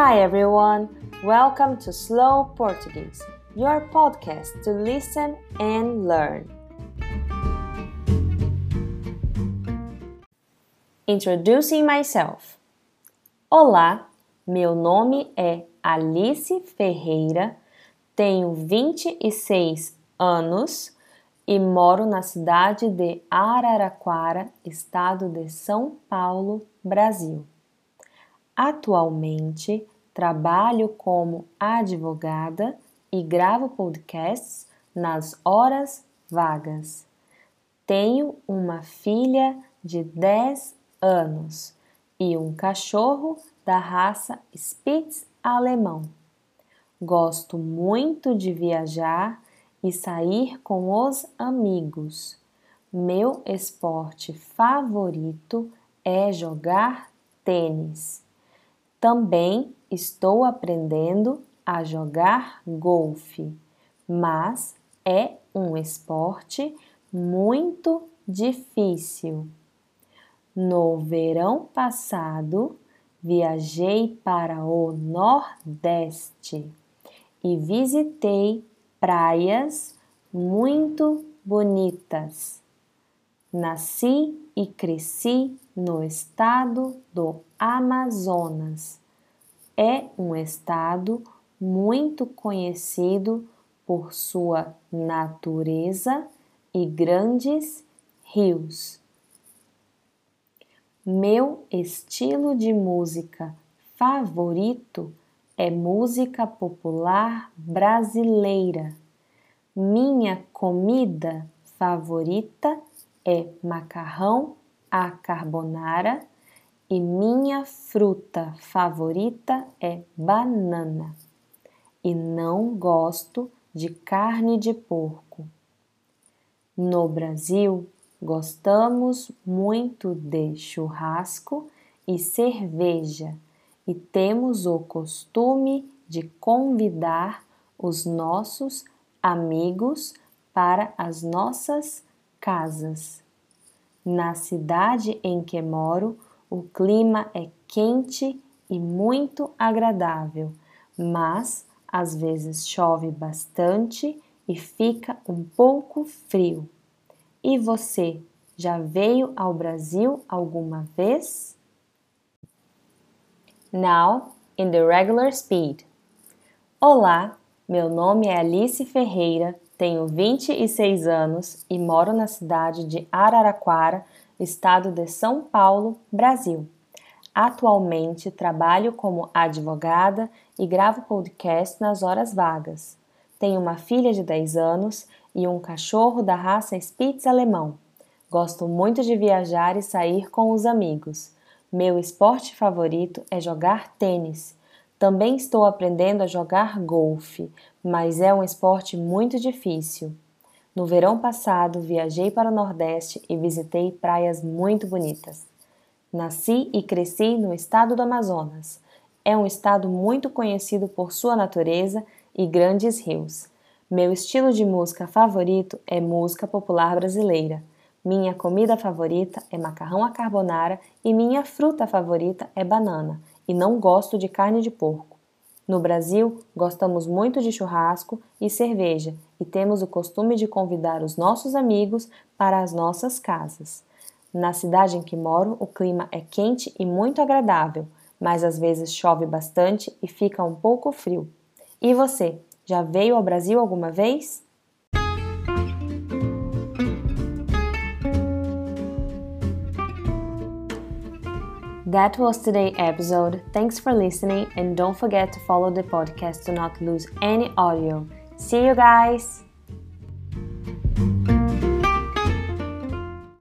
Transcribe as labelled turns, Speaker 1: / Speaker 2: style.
Speaker 1: Hi everyone, welcome to Slow Portuguese, your podcast to listen and learn. Introducing myself. Olá, meu nome é Alice Ferreira, tenho 26 anos e moro na cidade de Araraquara, estado de São Paulo, Brasil. Atualmente trabalho como advogada e gravo podcasts nas horas vagas. Tenho uma filha de 10 anos e um cachorro da raça Spitz alemão. Gosto muito de viajar e sair com os amigos. Meu esporte favorito é jogar tênis. Também estou aprendendo a jogar golfe, mas é um esporte muito difícil. No verão passado, viajei para o Nordeste e visitei praias muito bonitas. Nasci e cresci no estado do Amazonas. É um estado muito conhecido por sua natureza e grandes rios. Meu estilo de música favorito é música popular brasileira. Minha comida favorita é macarrão à carbonara e minha fruta favorita é banana. E não gosto de carne de porco. No Brasil, gostamos muito de churrasco e cerveja e temos o costume de convidar os nossos amigos para as nossas casas. Na cidade em que moro, o clima é quente e muito agradável, mas às vezes chove bastante e fica um pouco frio. E você já veio ao Brasil alguma vez? Now in the regular speed. Olá, meu nome é Alice Ferreira, tenho 26 anos e moro na cidade de Araraquara, estado de São Paulo, Brasil. Atualmente trabalho como advogada e gravo podcast nas horas vagas. Tenho uma filha de 10 anos e um cachorro da raça Spitz alemão. Gosto muito de viajar e sair com os amigos. Meu esporte favorito é jogar tênis. Também estou aprendendo a jogar golfe, mas é um esporte muito difícil. No verão passado, viajei para o Nordeste e visitei praias muito bonitas. Nasci e cresci no estado do Amazonas. É um estado muito conhecido por sua natureza e grandes rios. Meu estilo de música favorito é música popular brasileira. Minha comida favorita é macarrão à carbonara e minha fruta favorita é banana, e não gosto de carne de porco. No Brasil, gostamos muito de churrasco e cerveja e temos o costume de convidar os nossos amigos para as nossas casas. Na cidade em que moro, o clima é quente e muito agradável, mas às vezes chove bastante e fica um pouco frio. E você, já veio ao Brasil alguma vez? That was today's episode. Thanks for listening and don't forget to follow the podcast to not lose any audio. See you guys!